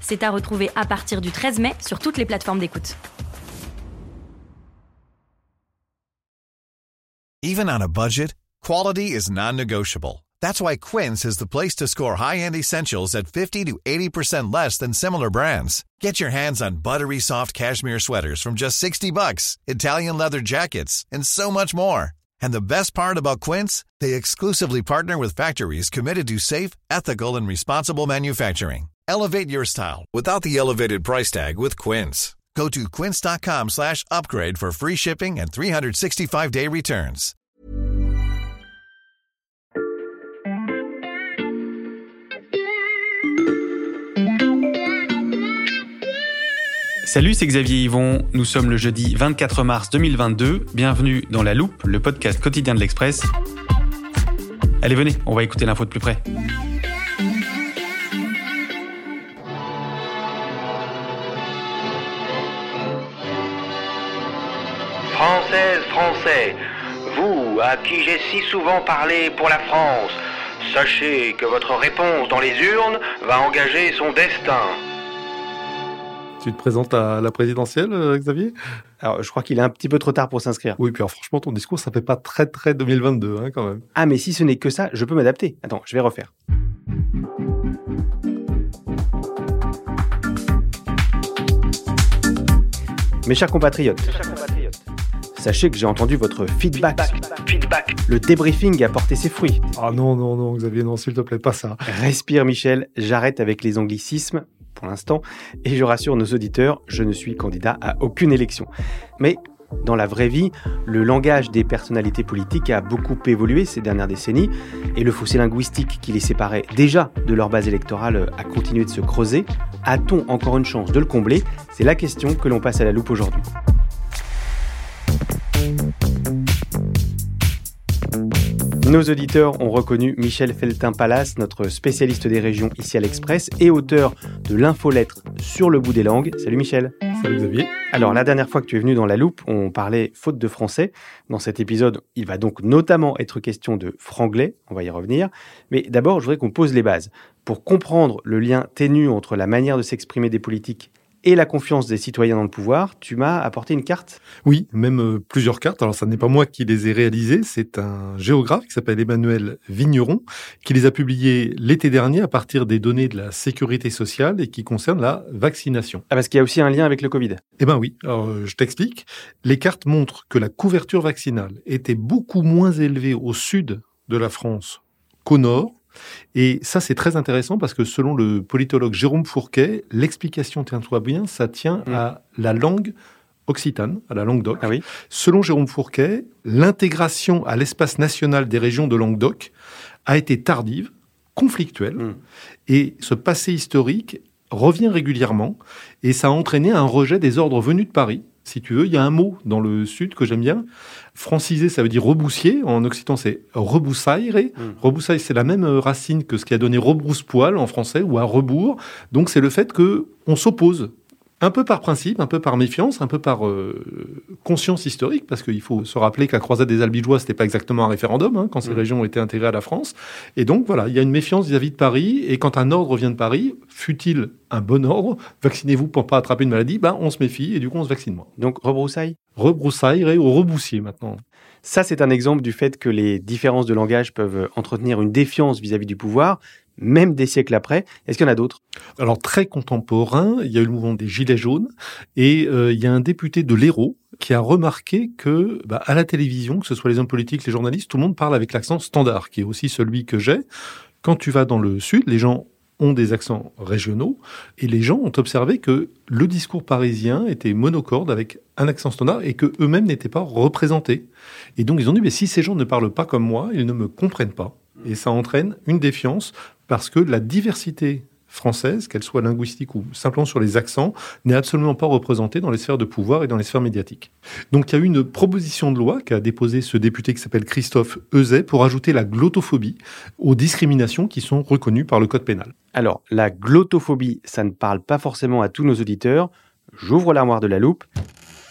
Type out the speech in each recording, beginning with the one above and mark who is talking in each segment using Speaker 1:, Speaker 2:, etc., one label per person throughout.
Speaker 1: C'est à retrouver à partir du 13 mai sur toutes les plateformes d'écoute.
Speaker 2: Even on a budget, quality is non-negotiable. That's why Quince is the place to score high-end essentials at 50 to 80% less than similar brands. Get your hands on buttery soft cashmere sweaters from just 60 bucks, Italian leather jackets, and so much more. And the best part about Quince, they exclusively partner with factories committed to safe, ethical, and responsible manufacturing. Elevate your style without the elevated price tag with Quince. Go to quince.com slash upgrade for free shipping and 365-day returns.
Speaker 3: Salut, c'est Xavier Yvon. Nous sommes le jeudi 24 mars 2022. Bienvenue dans La Loupe, le podcast quotidien de l'Express. Allez, venez, on va écouter l'info de plus près.
Speaker 4: À qui j'ai si souvent parlé pour la France, sachez que votre réponse dans les urnes va engager son destin.
Speaker 5: Tu te présentes à la présidentielle, euh, Xavier?
Speaker 6: Alors, je crois qu'il est un petit peu trop tard pour s'inscrire.
Speaker 5: Oui, puis alors, franchement, ton discours, ça fait pas très très 2022, hein, quand même.
Speaker 6: Ah, mais si ce n'est que ça, je peux m'adapter. Attends, je vais refaire. Mes chers compatriotes, sachez que j'ai entendu votre feedback.
Speaker 4: Feedback.
Speaker 6: Le débriefing a porté ses fruits.
Speaker 5: Ah non, non, non, Xavier, non, s'il te plaît, pas ça.
Speaker 6: Respire, Michel, j'arrête avec les anglicismes pour l'instant, et je rassure nos auditeurs, je ne suis candidat à aucune élection. Mais dans la vraie vie, le langage des personnalités politiques a beaucoup évolué ces dernières décennies, et le fossé linguistique qui les séparait déjà de leur base électorale a continué de se creuser. A-t-on encore une chance de le combler? C'est la question que l'on passe à la loupe aujourd'hui. Nos auditeurs ont reconnu Michel Feltin-Palas, notre spécialiste des régions ici à l'Express et auteur de l'infolettre sur le bout des langues. Salut Michel.
Speaker 5: Salut Xavier.
Speaker 6: Alors la dernière fois que tu es venu dans la loupe, on parlait faute de français. Dans cet épisode, il va donc notamment être question de franglais, on va y revenir. Mais d'abord, je voudrais qu'on pose les bases. Pour comprendre le lien ténu entre la manière de s'exprimer des politiques et la confiance des citoyens dans le pouvoir, tu m'as apporté une carte
Speaker 5: Oui, même euh, plusieurs cartes. Alors, ça n'est pas moi qui les ai réalisées, c'est un géographe qui s'appelle Emmanuel Vigneron qui les a publiées l'été dernier à partir des données de la sécurité sociale et qui concernent la vaccination.
Speaker 6: Ah, parce qu'il y a aussi un lien avec le Covid.
Speaker 5: Eh ben oui, alors euh, je t'explique. Les cartes montrent que la couverture vaccinale était beaucoup moins élevée au sud de la France qu'au nord. Et ça, c'est très intéressant parce que selon le politologue Jérôme Fourquet, l'explication, tiens-toi bien, ça tient
Speaker 6: Mm.
Speaker 5: à la langue occitane, à la langue d'oc.
Speaker 6: Ah oui
Speaker 5: Selon Jérôme Fourquet, l'intégration à l'espace national des régions de Languedoc a été tardive, conflictuelle,
Speaker 6: Mm.
Speaker 5: et ce passé historique revient régulièrement, et ça a entraîné un rejet des ordres venus de Paris. Si tu veux, il y a un mot dans le sud que j'aime bien. Francisé, ça veut dire reboussier. En occitan, c'est reboussaire.
Speaker 6: Mm.
Speaker 5: Rebroussaille, c'est la même euh, racine que ce qui a donné rebrousse-poil en français ou à rebours. Donc, c'est le fait que on s'oppose. Un peu par principe, un peu par méfiance, un peu par euh, conscience historique, parce qu'il faut se rappeler qu'à Croisade des Albigeois, c'était pas exactement un référendum hein, quand ces
Speaker 6: Mm.
Speaker 5: régions ont été intégrées à la France. Et donc voilà, il y a une méfiance vis-à-vis de Paris. Et quand un ordre vient de Paris, fut-il un bon ordre, vaccinez-vous pour pas attraper une maladie, ben on se méfie et du coup on se vaccine moins.
Speaker 6: Donc rebroussaille?
Speaker 5: Rebroussaille ou reboussier maintenant.
Speaker 6: Ça, c'est un exemple du fait que les différences de langage peuvent entretenir une défiance vis-à-vis du pouvoir, même des siècles après. Est-ce qu'il y en a d'autres?
Speaker 5: Alors très contemporain, il y a eu le mouvement des Gilets jaunes et euh, il y a un député de l'Hérault qui a remarqué que bah, à la télévision, que ce soit les hommes politiques, les journalistes, tout le monde parle avec l'accent standard, qui est aussi celui que j'ai. Quand tu vas dans le sud, les gens ont des accents régionaux et les gens ont observé que le discours parisien était monocorde avec un accent standard et que eux-mêmes n'étaient pas représentés. Et donc ils ont dit mais si ces gens ne parlent pas comme moi, ils ne me comprennent pas et ça entraîne une défiance parce que la diversité française, qu'elle soit linguistique ou simplement sur les accents, n'est absolument pas représentée dans les sphères de pouvoir et dans les sphères médiatiques. Donc il y a eu une proposition de loi qu'a déposé ce député qui s'appelle Christophe Euzet pour ajouter la glottophobie aux discriminations qui sont reconnues par le code pénal.
Speaker 6: Alors, la glottophobie, ça ne parle pas forcément à tous nos auditeurs. J'ouvre l'armoire de la loupe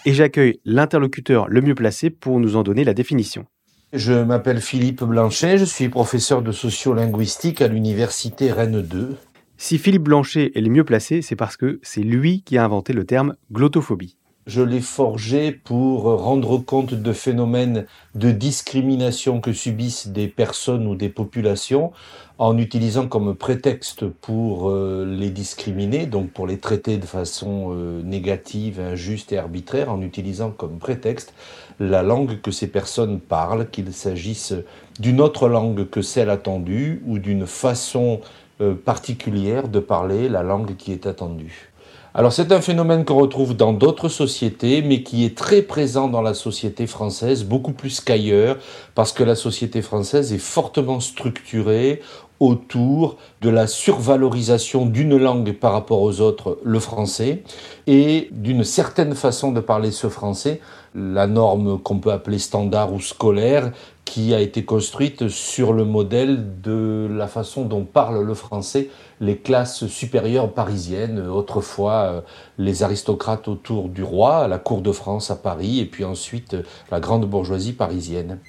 Speaker 6: et j'accueille l'interlocuteur le mieux placé pour nous en donner la définition.
Speaker 7: Je m'appelle Philippe Blanchet, je suis professeur de sociolinguistique à l'université Rennes 2.
Speaker 6: Si Philippe Blanchet est le mieux placé, c'est parce que c'est lui qui a inventé le terme glottophobie.
Speaker 7: Je l'ai forgé pour rendre compte de phénomènes de discrimination que subissent des personnes ou des populations en utilisant comme prétexte pour euh, les discriminer, donc pour les traiter de façon euh, négative, injuste et arbitraire, en utilisant comme prétexte la langue que ces personnes parlent, qu'il s'agisse d'une autre langue que celle attendue ou d'une façon euh, particulière de parler la langue qui est attendue. Alors c'est un phénomène qu'on retrouve dans d'autres sociétés, mais qui est très présent dans la société française, beaucoup plus qu'ailleurs, parce que la société française est fortement structurée autour de la survalorisation d'une langue par rapport aux autres, le français, et d'une certaine façon de parler ce français, la norme qu'on peut appeler standard ou scolaire, qui a été construite sur le modèle de la façon dont parlent le français les classes supérieures parisiennes, autrefois euh, les aristocrates autour du roi, la cour de France à Paris, et puis ensuite euh, la grande bourgeoisie parisienne.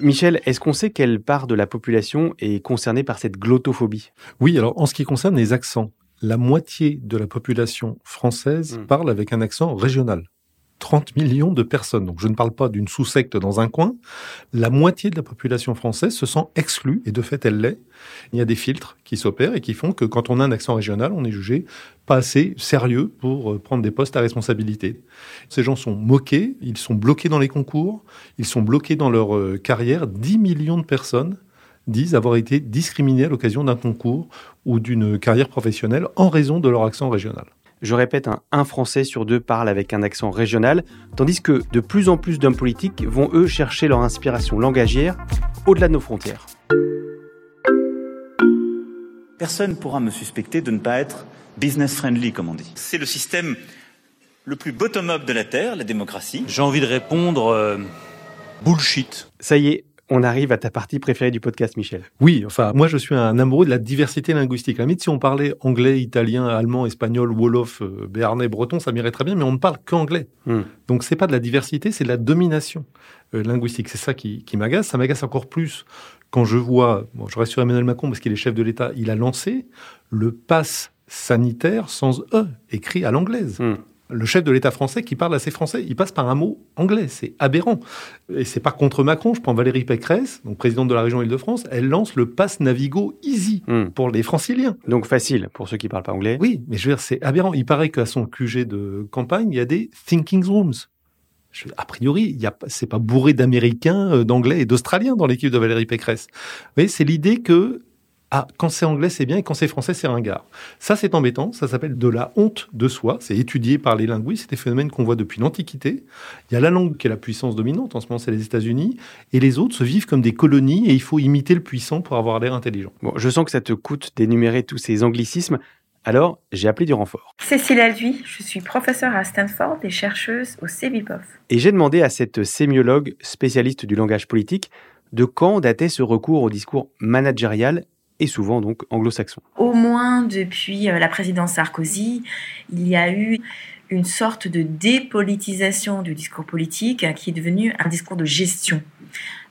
Speaker 6: Michel, est-ce qu'on sait quelle part de la population est concernée par cette glottophobie
Speaker 5: Oui, alors en ce qui concerne les accents, la moitié de la population française hmm. parle avec un accent régional. 30 millions de personnes. Donc je ne parle pas d'une sous-secte dans un coin. La moitié de la population française se sent exclue, et de fait elle l'est. Il y a des filtres qui s'opèrent et qui font que quand on a un accent régional, on est jugé pas assez sérieux pour euh, prendre des postes à responsabilité. Ces gens sont moqués, ils sont bloqués dans les concours, ils sont bloqués dans leur euh, carrière. 10 millions de personnes disent avoir été discriminés à l'occasion d'un concours ou d'une carrière professionnelle en raison de leur accent régional.
Speaker 6: Je répète, un, Français sur deux parle avec un accent régional, tandis que de plus en plus d'hommes politiques vont, eux, chercher leur inspiration langagière au-delà de nos frontières.
Speaker 8: Personne ne pourra me suspecter de ne pas être business friendly, comme on dit. C'est le système le plus bottom-up de la Terre, la démocratie. J'ai envie de répondre euh, bullshit.
Speaker 6: Ça y est, on arrive à ta partie préférée du podcast, Michel.
Speaker 5: Oui, enfin, moi je suis un amoureux de la diversité linguistique. À la si on parlait anglais, italien, allemand, espagnol, wolof, euh, béarnais, breton, ça m'irait très bien, mais on ne parle qu'anglais. Hmm. Donc c'est pas de la diversité, c'est de la domination euh, linguistique. C'est ça qui, m'agace. Ça m'agace encore plus quand je vois, bon, je reste sur Emmanuel Macron parce qu'il est chef de l'État, il a lancé le pass sanitaire sans E, écrit à l'anglaise. Hmm le chef de l'État français qui parle à ses Français, il passe par un mot anglais. C'est aberrant. Et c'est pas contre Macron. Je prends Valérie Pécresse, donc présidente de la région Île-de-France. Elle lance le pass Navigo Easy hmm. pour les franciliens.
Speaker 6: Donc facile pour ceux qui parlent pas anglais.
Speaker 5: Oui, mais je veux dire, c'est aberrant. Il paraît qu'à son QG de campagne, il y a des thinking rooms. a priori, il c'est pas bourré d'Américains, euh, d'Anglais et d'Australiens dans l'équipe de Valérie Pécresse. Vous c'est l'idée que ah, quand c'est anglais, c'est bien, et quand c'est français, c'est ringard. Ça, c'est embêtant. Ça s'appelle de la honte de soi. C'est étudié par les linguistes. C'est des phénomènes qu'on voit depuis l'Antiquité. Il y a la langue qui est la puissance dominante. En ce moment, c'est les États-Unis. Et les autres se vivent comme des colonies et il faut imiter le puissant pour avoir l'air intelligent.
Speaker 6: Bon, je sens que ça te coûte d'énumérer tous ces anglicismes. Alors, j'ai appelé du renfort.
Speaker 9: Cécile Alduy, je suis professeure à Stanford et chercheuse au CEVIPOF.
Speaker 6: Et j'ai demandé à cette sémiologue spécialiste du langage politique de quand datait ce recours au discours managérial et souvent donc anglo-saxon.
Speaker 9: Au moins depuis euh, la présidence Sarkozy, il y a eu une sorte de dépolitisation du discours politique qui est devenu un discours de gestion.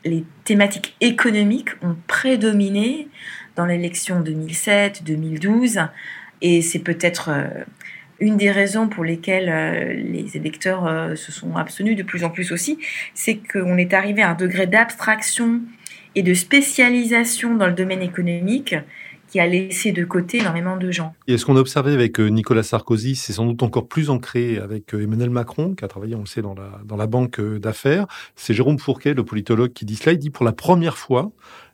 Speaker 9: Les thématiques économiques ont prédominé dans l'élection 2007-2012 et c'est peut-être euh, une des raisons pour lesquelles euh, les électeurs se sont abstenus de plus en plus aussi, c'est qu'on est arrivé à un degré d'abstraction et de spécialisation dans le domaine économique qui a laissé de côté énormément de gens.
Speaker 5: Et ce qu'on a observé avec euh, Nicolas Sarkozy, c'est sans doute encore plus ancré avec euh, Emmanuel Macron, qui a travaillé, on le sait, dans la, dans la banque euh, d'affaires. C'est Jérôme Fourquet, le politologue, qui dit cela. Il dit pour la première fois,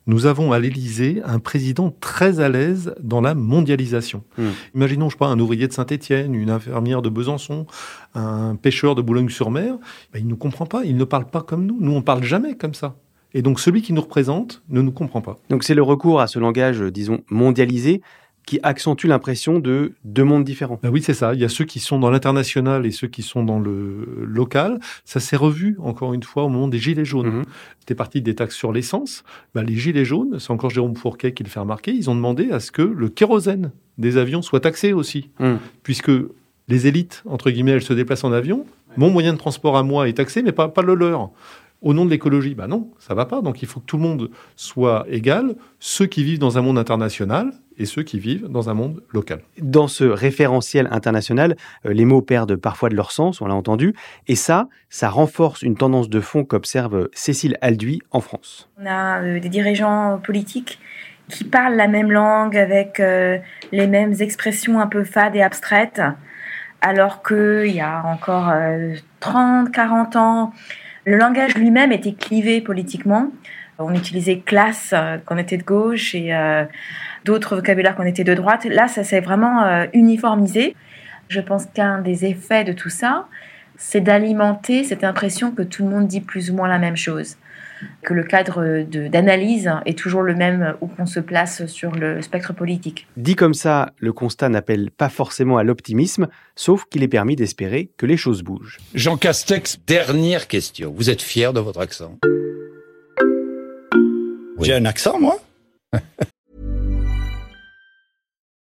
Speaker 5: nous avons à l'Élysée un président très à l'aise dans la mondialisation. Hmm. Imaginons, je sais pas, un ouvrier de Saint-Étienne, une infirmière de Besançon, un pêcheur de Boulogne-sur-Mer. Ben, il ne comprend pas, il ne parle pas comme nous. Nous, on parle jamais comme ça. Et donc celui qui nous représente ne nous comprend pas.
Speaker 6: Donc c'est le recours à ce langage, disons, mondialisé, qui accentue l'impression de deux mondes différents.
Speaker 5: Ben oui, c'est ça. Il y a ceux qui sont dans l'international et ceux qui sont dans le local. Ça s'est revu, encore une fois, au moment des Gilets jaunes. Mhm. C'était parti des taxes sur l'essence. Ben, les Gilets jaunes, c'est encore Jérôme Fourquet qui le fait remarquer, ils ont demandé à ce que le kérosène des avions soit taxé aussi. Mhm. Puisque les élites, entre guillemets, elles se déplacent en avion. Mon moyen de transport à moi est taxé, mais pas, pas le leur au nom de l'écologie. Ben non, ça va pas. Donc il faut que tout le monde soit égal, ceux qui vivent dans un monde international et ceux qui vivent dans un monde local.
Speaker 6: Dans ce référentiel international, euh, les mots perdent parfois de leur sens, on l'a entendu, et ça, ça renforce une tendance de fond qu'observe Cécile Alduy en France.
Speaker 9: On a euh, des dirigeants politiques qui parlent la même langue avec euh, les mêmes expressions un peu fades et abstraites, alors qu'il y a encore 30, 40 ans, le langage lui-même était clivé politiquement. On utilisait classe euh, quand on était de gauche et euh, d'autres vocabulaires quand on était de droite. Là, ça s'est vraiment euh, uniformisé. Je pense qu'un des effets de tout ça, c'est d'alimenter cette impression que tout le monde dit plus ou moins la même chose que le cadre d'analyse est toujours le même où qu'on se place sur le spectre politique.
Speaker 6: Dit comme ça, le constat n'appelle pas forcément à l'optimisme, sauf qu'il est permis d'espérer que les choses bougent.
Speaker 10: Jean Castex, dernière question. Vous êtes fier de votre accent?
Speaker 11: J'ai un accent, moi?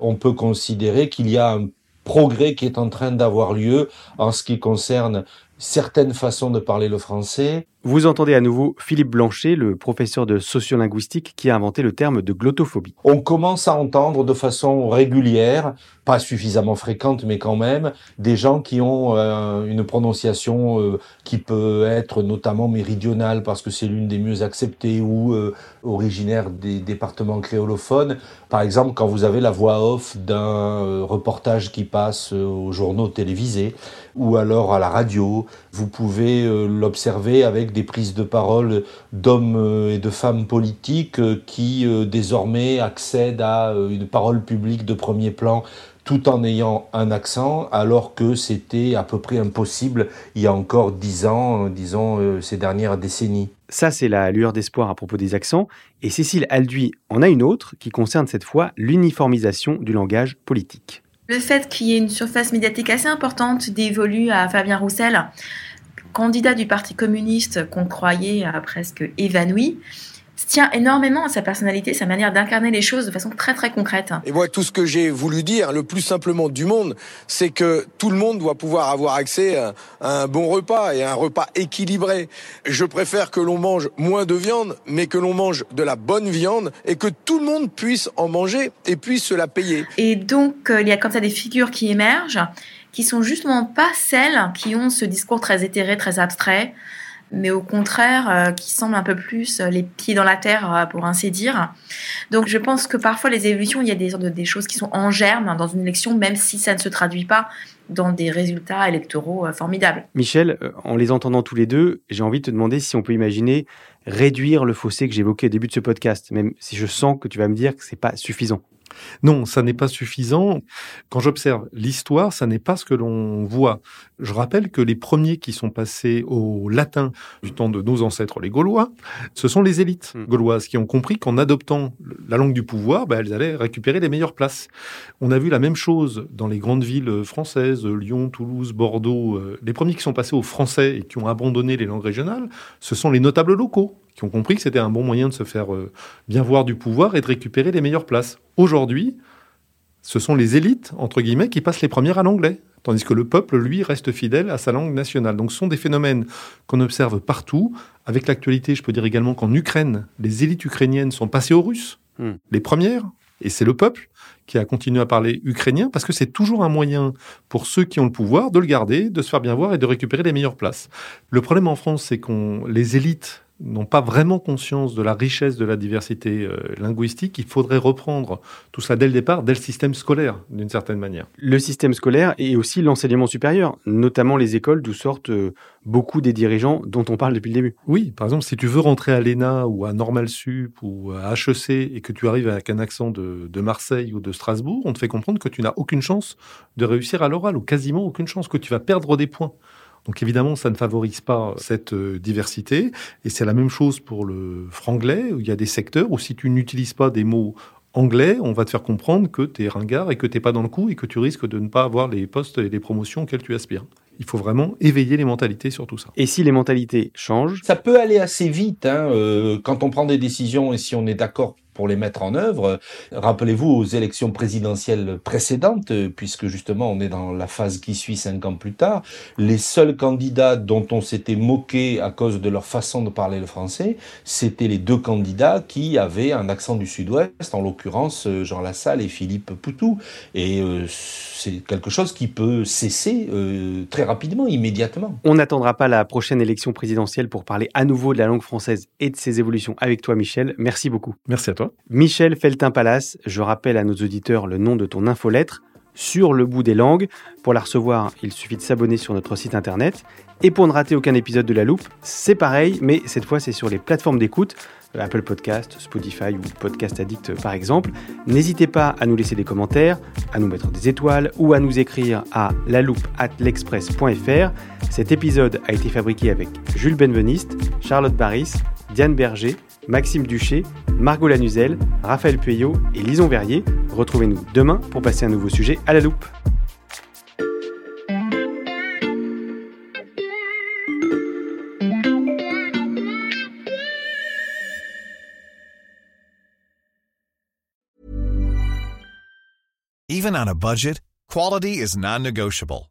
Speaker 7: On peut considérer qu'il y a un progrès qui est en train d'avoir lieu en ce qui concerne certaines façons de parler le français.
Speaker 6: Vous entendez à nouveau Philippe Blanchet, le professeur de sociolinguistique qui a inventé le terme de glottophobie.
Speaker 7: On commence à entendre de façon régulière, pas suffisamment fréquente mais quand même, des gens qui ont euh, une prononciation euh, qui peut être notamment méridionale parce que c'est l'une des mieux acceptées ou euh, originaire des départements créolophones. Par exemple, quand vous avez la voix off d'un reportage qui passe aux journaux télévisés ou alors à la radio, vous pouvez l'observer avec des prises de parole d'hommes euh, et de femmes politiques euh, qui euh, désormais accèdent à une parole publique de premier plan tout en ayant un accent, alors que c'était à peu près impossible il y a encore dix ans, disons ces dernières décennies.
Speaker 6: Ça, c'est la lueur d'espoir à propos des accents. Et Cécile Alduy en a une autre qui concerne cette fois l'uniformisation du langage politique.
Speaker 9: Le fait qu'il y ait une surface médiatique assez importante dévolue à Fabien Roussel, candidat du Parti communiste qu'on croyait euh, presque évanoui, tient énormément à sa personnalité, sa manière d'incarner les choses de façon très très concrète.
Speaker 12: Et moi, tout ce que j'ai voulu dire, le plus simplement du monde, c'est que tout le monde doit pouvoir avoir accès à un bon repas et à un repas équilibré. Je préfère que l'on mange moins de viande, mais que l'on mange de la bonne viande et que tout le monde puisse en manger et puisse se la payer.
Speaker 9: Et donc, euh, il y a comme ça des figures qui émergent qui sont justement pas celles qui ont ce discours très éthéré, très abstrait, mais au contraire euh, qui semblent un peu plus euh, les pieds dans la terre, euh, pour ainsi dire. Donc je pense que parfois les évolutions, il y a des, des choses qui sont en germe dans une élection, même si ça ne se traduit pas dans des résultats électoraux formidables.
Speaker 6: Michel, en les entendant tous les deux, j'ai envie de te demander si on peut imaginer réduire le fossé que j'évoquais au début de ce podcast, même si je sens que tu vas me dire que c'est pas suffisant.
Speaker 5: Non, ça n'est pas suffisant. Quand j'observe l'histoire, ça n'est pas ce que l'on voit. Je rappelle que les premiers qui sont passés au latin du temps de nos ancêtres, les Gaulois, ce sont les élites hmm. gauloises qui ont compris qu'en adoptant la langue du pouvoir, bah, elles allaient récupérer les meilleures places. On a vu la même chose dans les grandes villes françaises, Lyon, Toulouse, Bordeaux. Euh, les premiers qui sont passés au français et qui ont abandonné les langues régionales, ce sont les notables locaux qui ont compris que c'était un bon moyen de se faire euh, bien voir du pouvoir et de récupérer les meilleures places. Aujourd'hui, ce sont les élites, entre guillemets, qui passent les premières à l'anglais, tandis que le peuple, lui, reste fidèle à sa langue nationale. Donc ce sont des phénomènes qu'on observe partout. Avec l'actualité, je peux dire également qu'en Ukraine, les élites ukrainiennes sont passées aux Russes, hmm. les premières, et c'est le peuple qui a continué à parler ukrainien, parce que c'est toujours un moyen pour ceux qui ont le pouvoir de le garder, de se faire bien voir et de récupérer les meilleures places. Le problème en France, c'est qu'on les élites n'ont pas vraiment conscience de la richesse de la diversité euh, linguistique, il faudrait reprendre tout cela dès le départ, dès le système scolaire, d'une certaine manière.
Speaker 6: Le système scolaire et aussi l'enseignement supérieur, notamment les écoles d'où sortent euh, beaucoup des dirigeants dont on parle depuis le début.
Speaker 5: Oui, par exemple, si tu veux rentrer à l'ENA ou à Normal Sup ou à HEC et que tu arrives avec un accent de, de Marseille ou de Strasbourg, on te fait comprendre que tu n'as aucune chance de réussir à l'oral ou quasiment aucune chance, que tu vas perdre des points. Donc évidemment, ça ne favorise pas cette euh, diversité. Et c'est la même chose pour le franglais, où il y a des secteurs où si tu n'utilises pas des mots anglais, on va te faire comprendre que tu es ringard et que tu n'es pas dans le coup et que tu risques de ne pas avoir les postes et les promotions auxquels tu aspires. Il faut vraiment éveiller les mentalités sur tout ça.
Speaker 6: Et si les mentalités changent?
Speaker 7: Ça peut aller assez vite hein, euh, quand on prend des décisions et si on est d'accord pour les mettre en œuvre. Rappelez-vous aux élections présidentielles précédentes, puisque justement on est dans la phase qui suit cinq ans plus tard, les seuls candidats dont on s'était moqué à cause de leur façon de parler le français, c'était les deux candidats qui avaient un accent du sud-ouest, en l'occurrence Jean Lassalle et Philippe Poutou. Et euh, c'est quelque chose qui peut cesser euh, très rapidement, immédiatement.
Speaker 6: On n'attendra pas la prochaine élection présidentielle pour parler à nouveau de la langue française et de ses évolutions avec toi, Michel. Merci beaucoup.
Speaker 5: Merci à toi.
Speaker 6: Michel Feltin-Palace, je rappelle à nos auditeurs le nom de ton infolettre sur le bout des langues. Pour la recevoir, il suffit de s'abonner sur notre site internet. Et pour ne rater aucun épisode de La Loupe, c'est pareil, mais cette fois c'est sur les plateformes d'écoute, Apple Podcast, Spotify ou Podcast Addict par exemple. N'hésitez pas à nous laisser des commentaires, à nous mettre des étoiles ou à nous écrire à l'express.fr. Cet épisode a été fabriqué avec Jules Benveniste, Charlotte Baris, Diane Berger, Maxime Duché, Margot Lanuzel, Raphaël Pueyo et Lison Verrier. Retrouvez-nous demain pour passer un nouveau sujet à la loupe.
Speaker 2: Even on a budget, quality is non-negotiable.